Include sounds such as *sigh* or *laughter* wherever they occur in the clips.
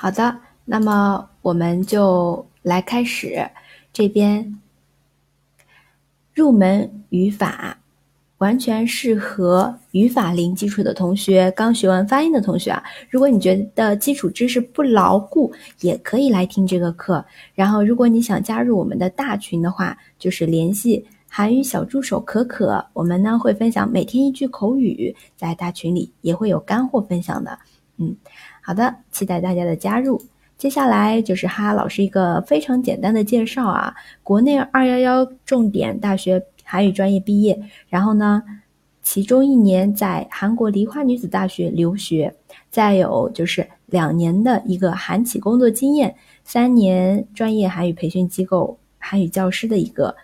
好的，那么我们就来开始这边入门语法，完全适合语法零基础的同学，刚学完发音的同学啊。如果你觉得基础知识不牢固，也可以来听这个课。然后，如果你想加入我们的大群的话，就是联系韩语小助手可可，我们呢会分享每天一句口语，在大群里也会有干货分享的。嗯。好的，期待大家的加入。接下来就是哈哈老师一个非常简单的介绍啊，国内二幺幺重点大学韩语专业毕业，然后呢，其中一年在韩国梨花女子大学留学，再有就是两年的一个韩企工作经验，三年专业韩语培训机构韩语教师的一个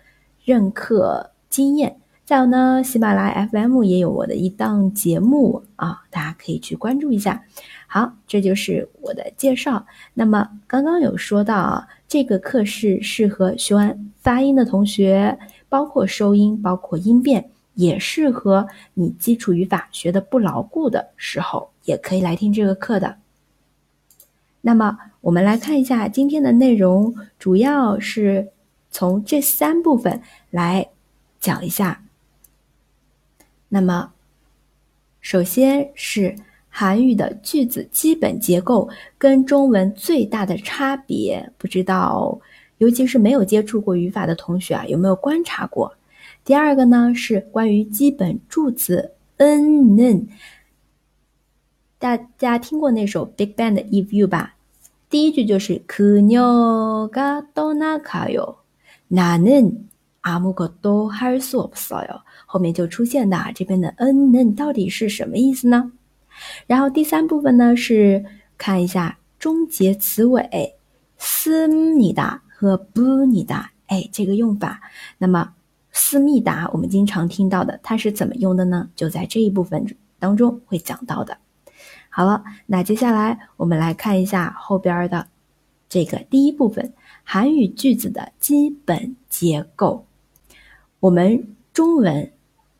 任课经验，再有呢，喜马拉雅 FM 也有我的一档节目啊，大家可以去关注一下。好，这就是我的介绍。那么刚刚有说到啊，这个课是适合学完发音的同学，包括收音，包括音变，也适合你基础语法学的不牢固的时候，也可以来听这个课的。那么我们来看一下今天的内容，主要是从这三部分来讲一下。那么首先是。韩语的句子基本结构跟中文最大的差别，不知道，尤其是没有接触过语法的同学啊，有没有观察过？第二个呢是关于基本助词 n n，大家听过那首 Big Bang 的 If You 吧？第一句就是그녀가떠나가 요， 나는아무것도할수없어 요。 后面就出现的这边的 n n 到底是什么意思呢？然后第三部分呢是看一下终结词尾思密达和不尼达，哎，这个用法。那么思密达我们经常听到的，它是怎么用的呢？就在这一部分当中会讲到的。好了，那接下来我们来看一下后边的这个第一部分韩语句子的基本结构。我们中文。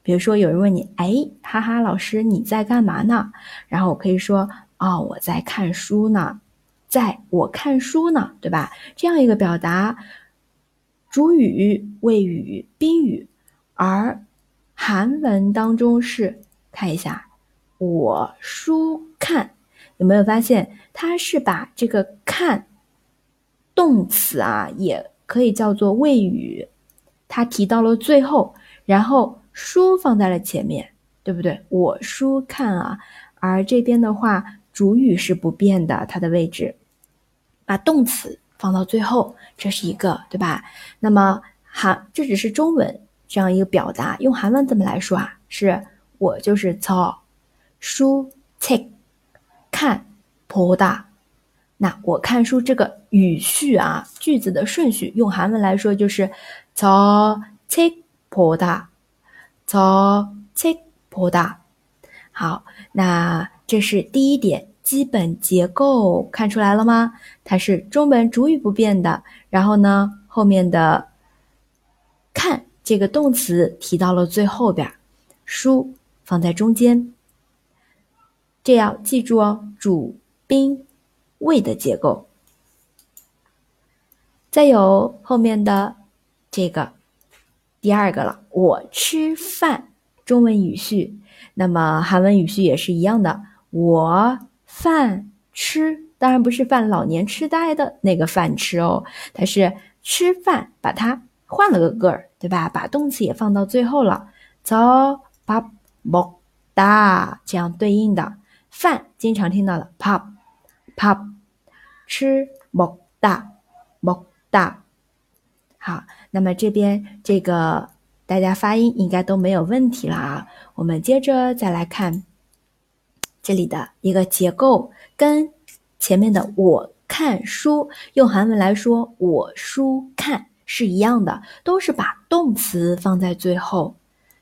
比如说，有人问你，哎，哈哈，老师你在干嘛呢？然后我可以说，哦，我在看书呢，在我看书呢，对吧？这样一个表达，主语、谓语、宾语，而韩文当中是看一下，我书看，有没有发现它是把这个看动词啊，也可以叫做谓语，它提到了最后，然后。书放在了前面，对不对？我书看啊，而这边的话，主语是不变的，它的位置。把动词放到最后，这是一个，对吧？那么，韩，这只是中文这样一个表达，用韩文怎么来说啊？是我就是操书 take 看，poda 那我看书这个语序啊，句子的顺序用韩文来说就是操 take，poda。저책보다从切波大，好，那这是第一点，基本结构看出来了吗？它是中文主语不变的，然后呢，后面的看这个动词提到了最后边，书放在中间，这样记住哦，主宾谓的结构。再有后面的这个。 第二个了，我吃饭，中文语序，那么韩文语序也是一样的，我饭吃，当然不是犯老年痴呆的那个饭吃哦，它是吃饭，把它换了个个儿，对吧？把动词也放到最后了，走，把먹 다， 这样对应的饭，经常听到的밥 밥， 吃먹다먹다好， 那么这边这个大家发音应该都没有问题了啊。我们接着再来看这里的一个结构，跟前面的我看书用韩文来说，我书看是一样的，都是把动词放在最后。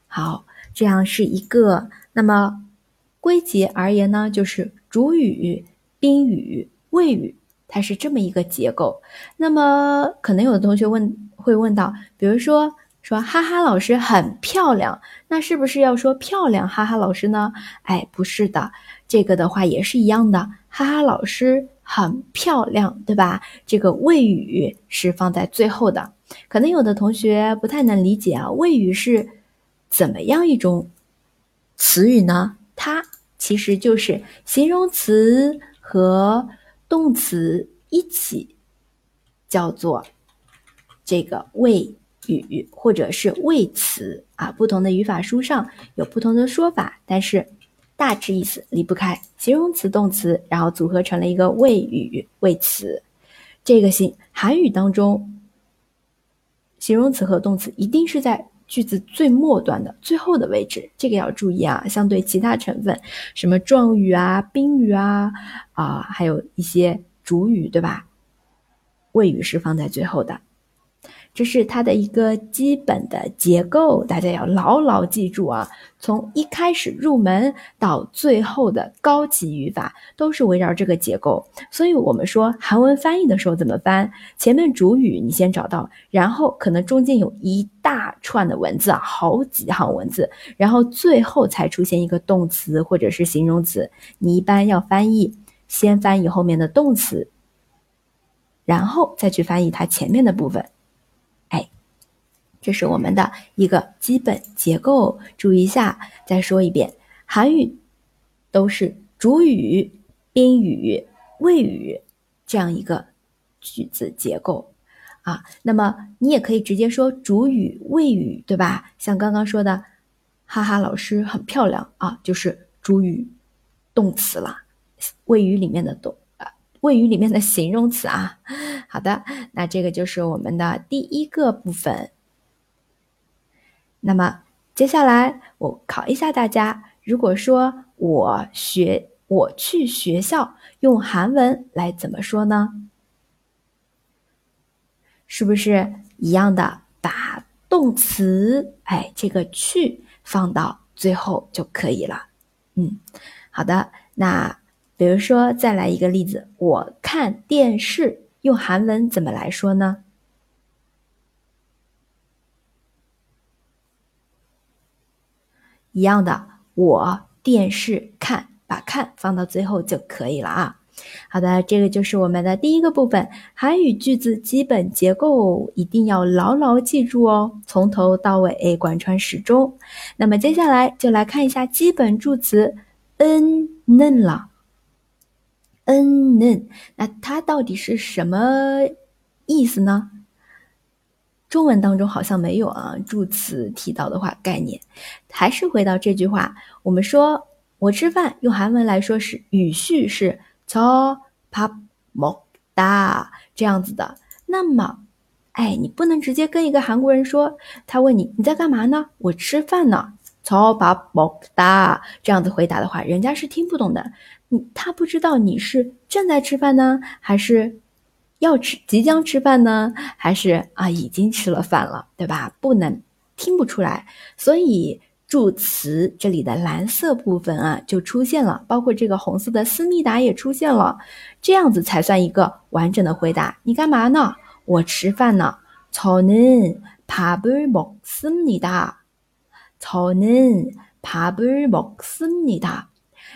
好，这样是一个。那么归结而言呢，就是主语、宾语、谓语，它是这么一个结构。那么可能有的同学问。会问到，比如说说哈哈老师很漂亮，那是不是要说漂亮哈哈老师呢？哎，不是的，这个的话也是一样的，哈哈老师很漂亮，对吧？这个谓语是放在最后的。可能有的同学不太能理解啊，谓语是怎么样一种词语呢？它其实就是形容词和动词一起叫做这个谓语，或者是谓词啊。不同的语法书上有不同的说法，但是大致意思离不开形容词、动词，然后组合成了一个谓语、谓词。这个形韩语当中。形容词和动词一定是在句子最末端的最后的位置，这个要注意啊。相对其他成分，什么状语啊、宾语啊，啊，还有一些主语，对吧？谓语是放在最后的。这是它的一个基本的结构，大家要牢牢记住啊！从一开始入门到最后的高级语法，都是围绕这个结构。所以，我们说韩文翻译的时候怎么翻？前面主语你先找到，然后可能中间有一大串的文字啊，好几行文字，然后最后才出现一个动词或者是形容词。你一般要翻译，先翻译后面的动词，然后再去翻译它前面的部分。这是我们的一个基本结构，注意一下。再说一遍，韩语都是主语、宾语、谓语这样一个句子结构啊。那么你也可以直接说主语、谓语，对吧？像刚刚说的，哈哈，老师很漂亮啊，就是主语动词了，谓语里面的动啊，谓语里面的形容词啊。好的，那这个就是我们的第一个部分。那么接下来我考一下大家，如果说我学我去学校用韩文来怎么说呢？是不是一样的？把动词哎这个去放到最后就可以了。嗯，好的。那比如说再来一个例子，我看电视用韩文怎么来说呢？一样的，我电视看，把看放到最后就可以了啊。好的，这个就是我们的第一个部分，韩语句子基本结构一定要牢牢记住哦，从头到尾贯穿始终。那么接下来就来看一下基本助词，n 는了，n 는， 那它到底是什么意思呢？中文当中好像没有啊，助词提到的话概念，还是回到这句话，我们说我吃饭用韩文来说是语序是저밥먹다这样子的。那么，哎，你不能直接跟一个韩国人说，他问你你在干嘛呢？我吃饭呢。저밥먹다这样子回答的话，人家是听不懂的。你他不知道你是正在吃饭呢，还是？ 要吃，即将吃饭呢，还是啊已经吃了饭了，对吧？不能听不出来，所以助词这里的蓝色部分啊就出现了，包括这个红色的思密达也出现了，这样子才算一个完整的回答。你干嘛呢？我吃饭呢。저는밥을먹습니 다。 저는밥을먹습니 다。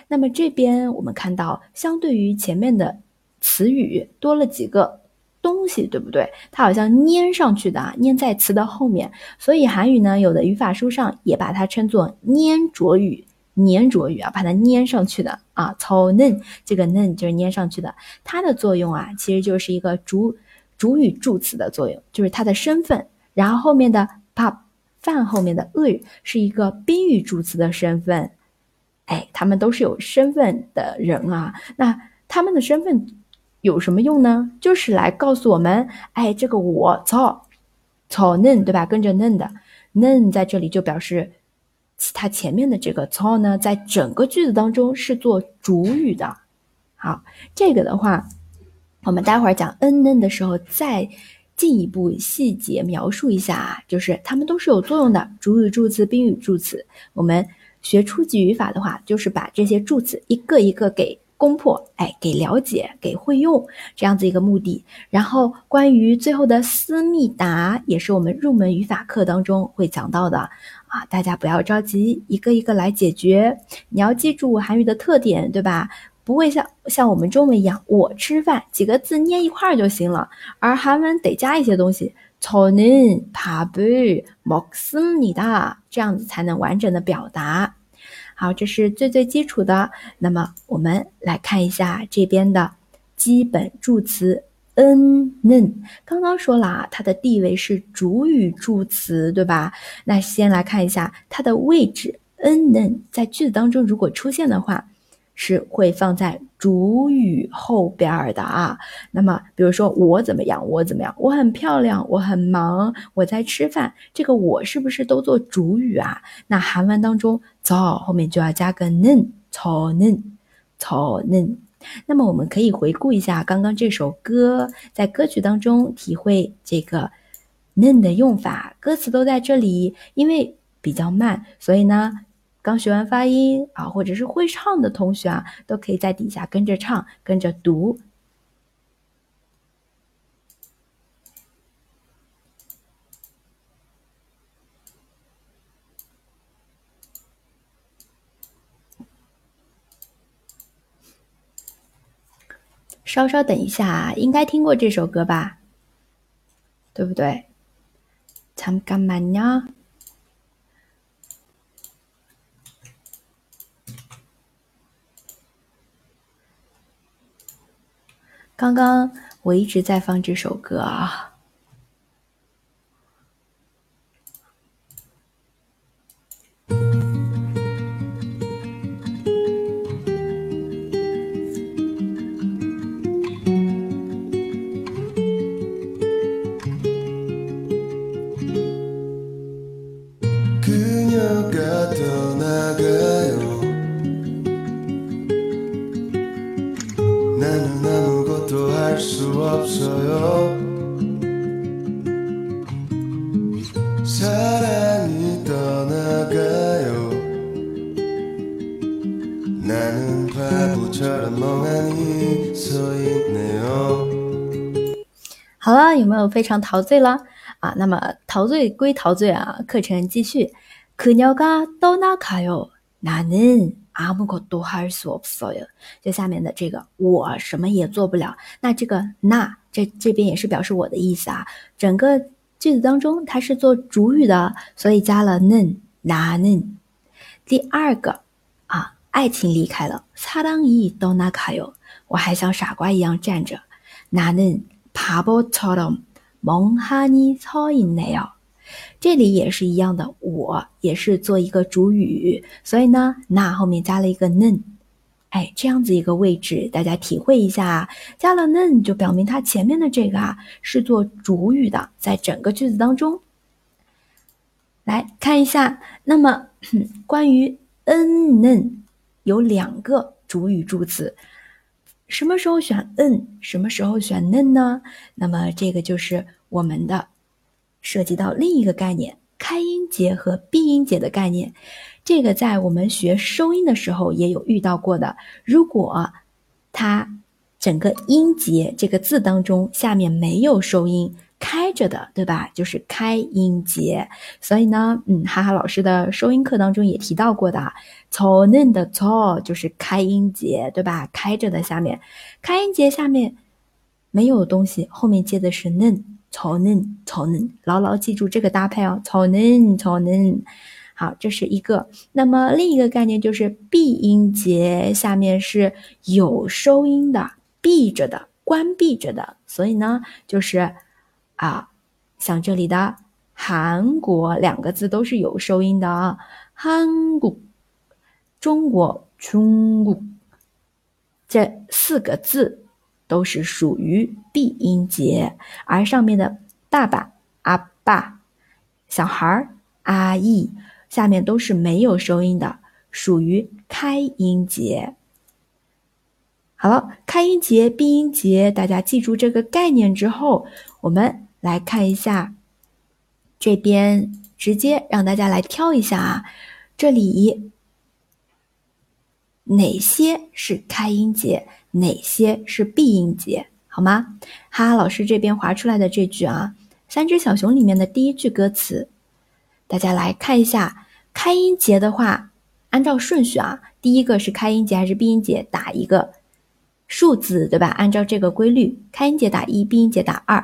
那么这边我们看到，相对于前面的。词语多了几个 东西，对不对？它好像粘上去的啊，粘在词的后面。所以韩语呢，有的语法书上也把它称作粘着语，粘着语啊，把它粘上去的啊。操嫩，这个嫩就是粘上去的。它的作用啊，其实就是一个主主语助词的作用，就是它的身份。然后后面的 pop 饭后面的을是一个宾语助词的身份。哎，他们都是有身份的人啊。那他们的身份。有什么用呢？就是来告诉我们，哎，这个我操，操嫩对吧？跟着嫩的嫩在这里就表示它前面的这个操呢，在整个句子当中是做主语的。好，这个的话，我们待会儿讲嗯嫩的时候再进一步细节描述一下啊，就是它们都是有作用的，主语助词、宾语助词。我们学初级语法的话，就是把这些助词一个一个给。攻破，哎，给了解，给会用这样子一个目的。然后关于最后的思密达，也是我们入门语法课当中会讲到的啊。大家不要着急，一个一个来解决。你要记住韩语的特点，对吧？ 不会像像我们中文一样，我吃饭几个字念一块儿就行了，而韩文得加一些东西，저는밥을먹습니다这样子才能完整的表达。 好，这是最最基础的。那么我们来看一下这边的基本助词。n n 刚刚说了啊，它的地位是主语助词，对吧？那先来看一下它的位置。n n 在句子当中如果出现的话，是会放在主语后边的啊。那么，比如说我怎么样，我怎么样，我很漂亮，我很忙，我在吃饭，这个我是不是都做主语啊？那韩文当中，早后面就要加个 는， 저 는， 저 는。 那么我们可以回顾一下刚刚这首歌，在歌曲当中体会这个嫩的用法，歌词都在这里。因为比较慢，所以呢， 刚学完发音啊，或者是会唱的同学啊，都可以在底下跟着唱，跟着读。稍稍等一下，应该听过这首歌吧？对不对？잠깐만 요。 刚刚我一直在放这首歌啊。 사랑이 떠나가요 나는 바보처럼 멍하니 서 있네요 好了，有没有非常陶醉了啊？那么陶醉归陶醉啊，课程继续。그녀가떠나가요 나는 아무것도 할 수 없어요。 就下面的这个我什么也做不了。那这个那这这边也是表示我的意思啊。整个句子当中，它是做主语的，所以加了嫩拿嫩。第二个啊，爱情离开了，사랑이떠나가 요， 我还像傻瓜一样站着。나는바보처럼멍하니서있네 요。 这里也是一样的，我也是做一个主语，所以呢，那后面加了一个 n，。哎，这样子一个位置，大家体会一下。加了 n，就表明它前面的这个啊是做主语的，在整个句子当中。来看一下，那么 *clears throat* 关于 n 嫩有两个主语助词，什么时候选 n，什么时候选嫩呢？那么这个就是我们的涉及到另一个概念，开音节和闭音节的概念。这个在我们学收音的时候也有遇到过的。如果它整个音节这个字当中下面没有收音，开着的，对吧？就是开音节。所以呢，嗯，哈哈老师的收音课当中也提到过的，从嫩的从就是开音节，对吧？开着的下面，开音节下面没有东西，后面接的是嫩，从嫩从嫩，牢牢记住这个搭配哦，从嫩从嫩。好，这是一个。那么另一个概念就是闭音节下面是有收音的，闭着的，关闭着的。所以呢，就是啊，像这里的韩国两个字都是有收音的啊，韩国、中国、中国这四个字都是属于闭音节，而上面的爸爸、阿爸、小孩儿、阿姨。下面都是没有收音的，属于开音节。好了，开音节、闭音节，大家记住这个概念之后，我们来看一下这边，直接让大家来挑一下啊，这里哪些是开音节，哪些是闭音节，好吗？哈哈，老师这边划出来的这句啊，《三只小熊》里面的第一句歌词。大家来看一下，开音节的话，按照顺序啊，第一个是开音节还是闭音节，打一个数字，对吧？按照这个规律，开音节打一，闭音节打二，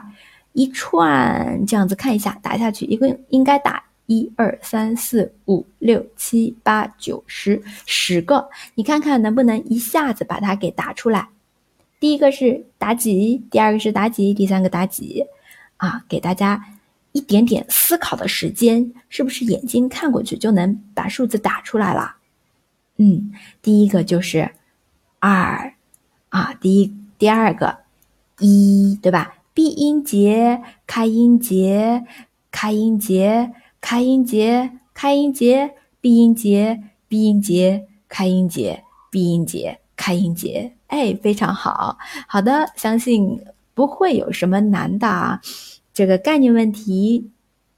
一串这样子看一下，打下去一个应该打一二三四五六七八九十十个，你看看能不能一下子把它给打出来。第一个是打几，第二个是打几，第三个打几，啊，给大家。一点点思考的时间，是不是眼睛看过去就能把数字打出来了？嗯，第一个就是二啊，第一第二个一对吧？闭音节、开音节、开音节、开音节、开音节、闭音节、闭音节、开音节、闭音节、开音节。哎，非常好，好的，相信不会有什么难的啊。这个概念问题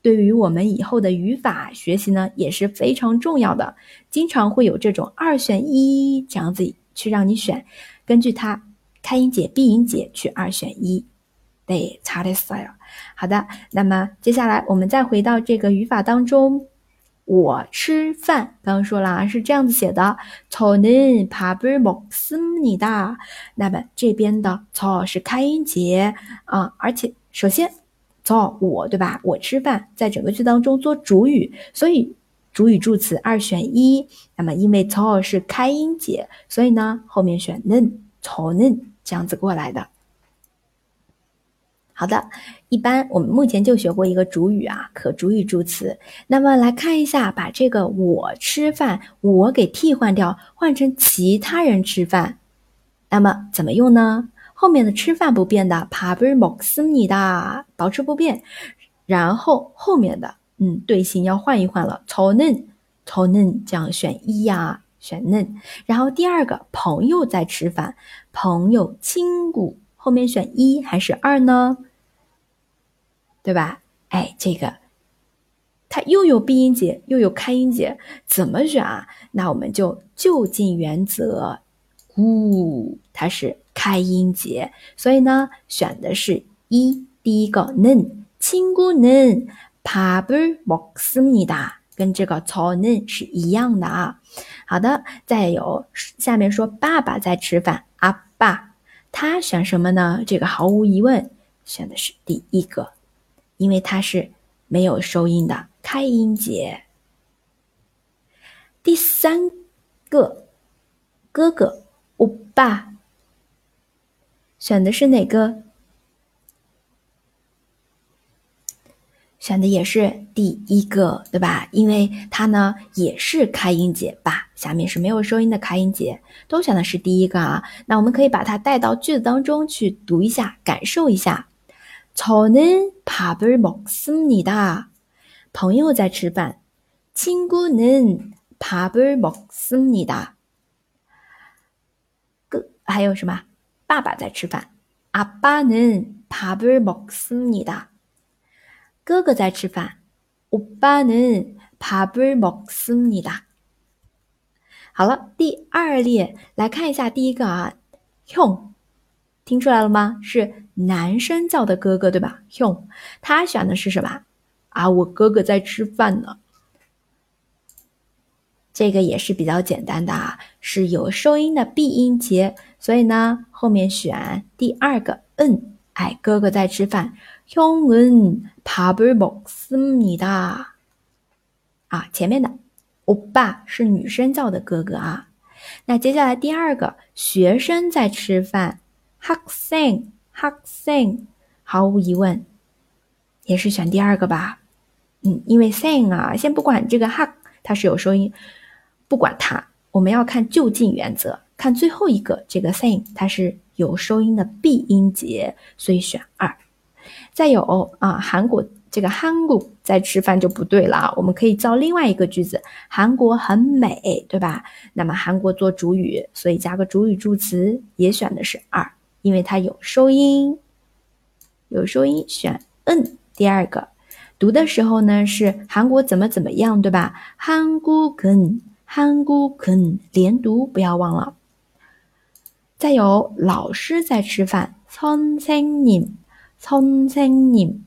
对于我们以后的语法学习呢也是非常重要的。经常会有这种二选一这样子去让你选，根据它开音节、闭音节去二选一。对，查的死了。好的，那么接下来我们再回到这个语法当中，我吃饭，刚刚说了是这样子写的：저는밥을먹습니 다。 那么这边的저是开音节啊，而且首先。做我对吧？我吃饭，在整个句当中做主语，所以主语助词二选一。那么因为做是开音节，所以呢后面选嫩，从嫩这样子过来的。 好的，一般我们目前就学过一个主语啊，可主语助词。那么来看一下，把这个我吃饭，我给替换掉，换成其他人吃饭，那么怎么用呢？后面的吃饭不变的，밥을먹습니 다， 保持不变。然后后面的，嗯，队形要换一换了，저 는， 저 는， 这样选一呀，选嫩。然后第二个朋友在吃饭，朋友亲구 后面选一还是二呢？对吧？哎，这个它又有闭音节又有开音节，怎么选啊？那我们就就近原则，구它是。开音节，所以呢，选的是一第一个嫩，亲姑嫩，밥을먹습니 다， 跟这个저嫩是一样的啊。好的，再有下面说爸爸在吃饭，阿爸， 他选什么呢？这个毫无疑问选的是第一个，因为它是没有收音的开音节。第三个哥哥，欧巴。选的是哪个？选的也是第一个，对吧？因为它呢也是开音节吧。下面是没有收音的开音节，都选的是第一个啊。那我们可以把它带到句子当中去读一下，感受一下。저는밥을먹습니 다。 朋友在吃饭。친구는밥을먹습니 다。 个还有什么？爸爸在吃饭，阿爸는밥을먹습니 다。 哥哥在吃饭，오빠는밥을먹습니 다。 好了，第二列来看一下第一个啊，형， 听出来了吗？是男生叫的哥哥，对吧？형，他选的是什么？啊，我哥哥在吃饭呢。这个也是比较简单的啊，是有收音的闭音节，所以呢，后面选第二个嗯， 哎，哥哥在吃饭，형은밥을먹습니 다。 啊，前面的欧巴是女生叫的哥哥啊。那接下来第二个学生在吃饭，학생학 생， 毫无疑问，也是选第二个吧？嗯，因为 sing 啊，先不管这个 학， 它是有收音。不管它，我们要看就近原则，看最后一个这个 thing，它是 有收音的闭音节，所以选二。再有啊，韩国这个韩国在吃饭就不对了，我们可以造另外一个句子：韩国很美，对吧？那么韩国做主语，所以加个主语助词，也选的是二，因为它有收音，有收音选 n。第二个读的时候呢，是韩国怎么怎么样，对吧？韩国跟。韩国肯连读，不要忘了。再有老师在吃饭，선생 님， 선생 님。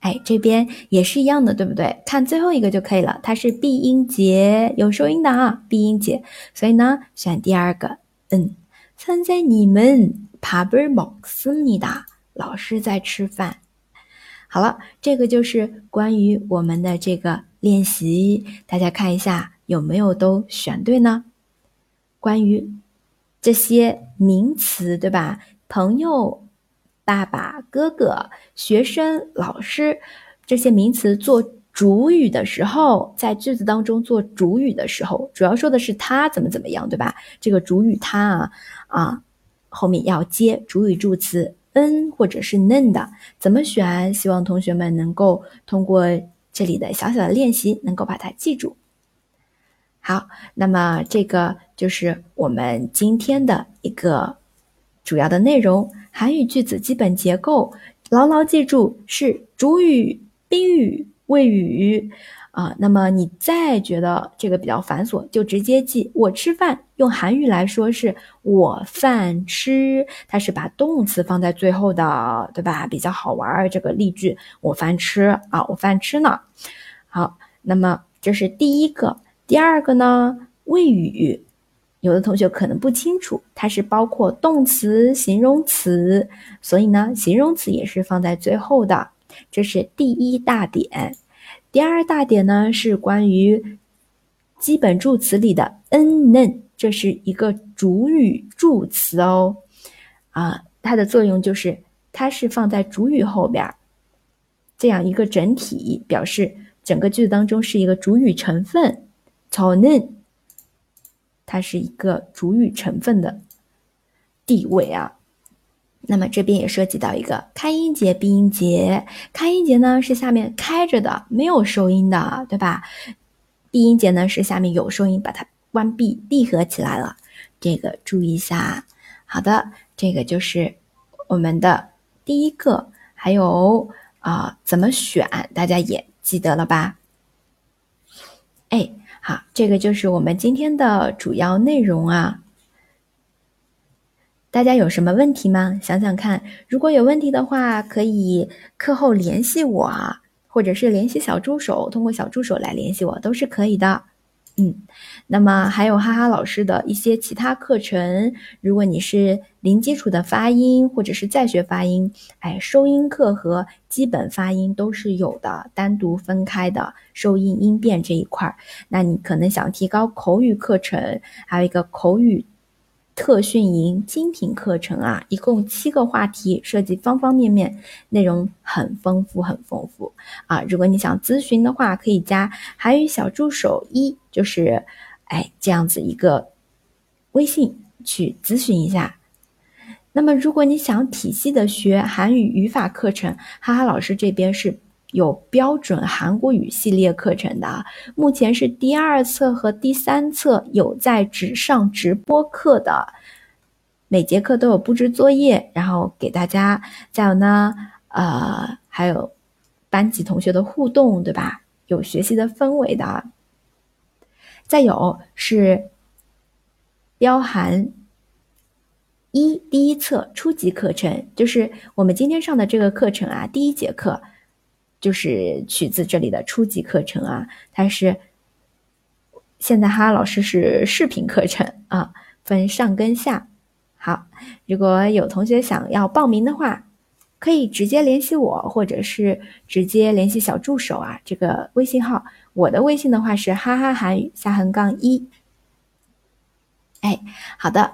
哎，这边也是一样的，对不对？看最后一个就可以了，它是闭音节，有收音的啊，闭音节。所以呢，选第二个。嗯，现在你们밥을먹습니 다。 老师在吃饭。好了，这个就是关于我们的这个练习，大家看一下有没有都选对呢？关于 这些名词，对吧？朋友。爸爸、哥哥、学生、老师，这些名词做主语的时候，在句子当中做主语的时候，主要说的是他怎么怎么样，对吧？这个主语他啊啊，后面要接主语助词 n 或者是 n 的，怎么选？希望同学们能够通过这里的小小的练习，能够把它记住。好，那么这个就是我们今天的一个主要的内容。韩语句子基本结构，牢牢记住是主语、宾语、谓语啊。那么你再觉得这个比较繁琐，就直接记我吃饭。用韩语来说是我饭吃，它是把动词放在最后的，对吧？比较好玩儿。这个例句我饭吃啊，我饭吃呢。好，那么这是第一个，第二个呢？谓语。有的同学可能不清楚，它是包括动词、形容词，所以呢，形容词也是放在最后的。这是第一大点。第二大点呢是关于基本助词里的 n、n，这是一个主语助词哦。啊，它的作用就是它是放在主语后边，这样一个整体，表示整个句子当中是一个主语成分。Tone 它是一个主语成分的地位啊，那么这边也涉及到一个开音节、闭音节。开音节呢是下面开着的，没有收音的，对吧？闭音节呢是下面有收音，把它关闭、闭合起来了。这个注意一下。好的，这个就是我们的第一个。还有啊，怎么选？大家也记得了吧？哎。好，这个就是我们今天的主要内容啊。大家有什么问题吗？想想看，如果有问题的话，可以课后联系我，或者是联系小助手，通过小助手来联系我，都是可以的。嗯，那么还有哈哈老师的一些其他课程，如果你是零基础的发音或者是在学发音，哎，收音课和基本发音都是有的，单独分开的收音音变这一块儿。那你可能想提高口语课程，还有一个口语。特训营精品课程啊，一共七个话题，涉及方方面面，内容很丰富，很丰富啊！如果你想咨询的话，可以加韩语小助手一，就是哎这样子一个微信去咨询一下。那么，如果你想体系的学韩语语法课程，哈哈老师这边是。有标准韩国语系列课程的，目前是第二册和第三册有在只上直播课的，每节课都有布置作业，然后给大家。再有呢，呃，还有班级同学的互动，对吧？有学习的氛围的。再有是标含一第一册初级课程，就是我们今天上的这个课程啊，第一节课。就是取自这里的初级课程啊，它是现在哈老师是视频课程啊，分上跟下。好，如果有同学想要报名的话，可以直接联系我，或者是直接联系小助手啊，这个微信号，我的微信的话是哈哈韩语下横杠一。哎，好的。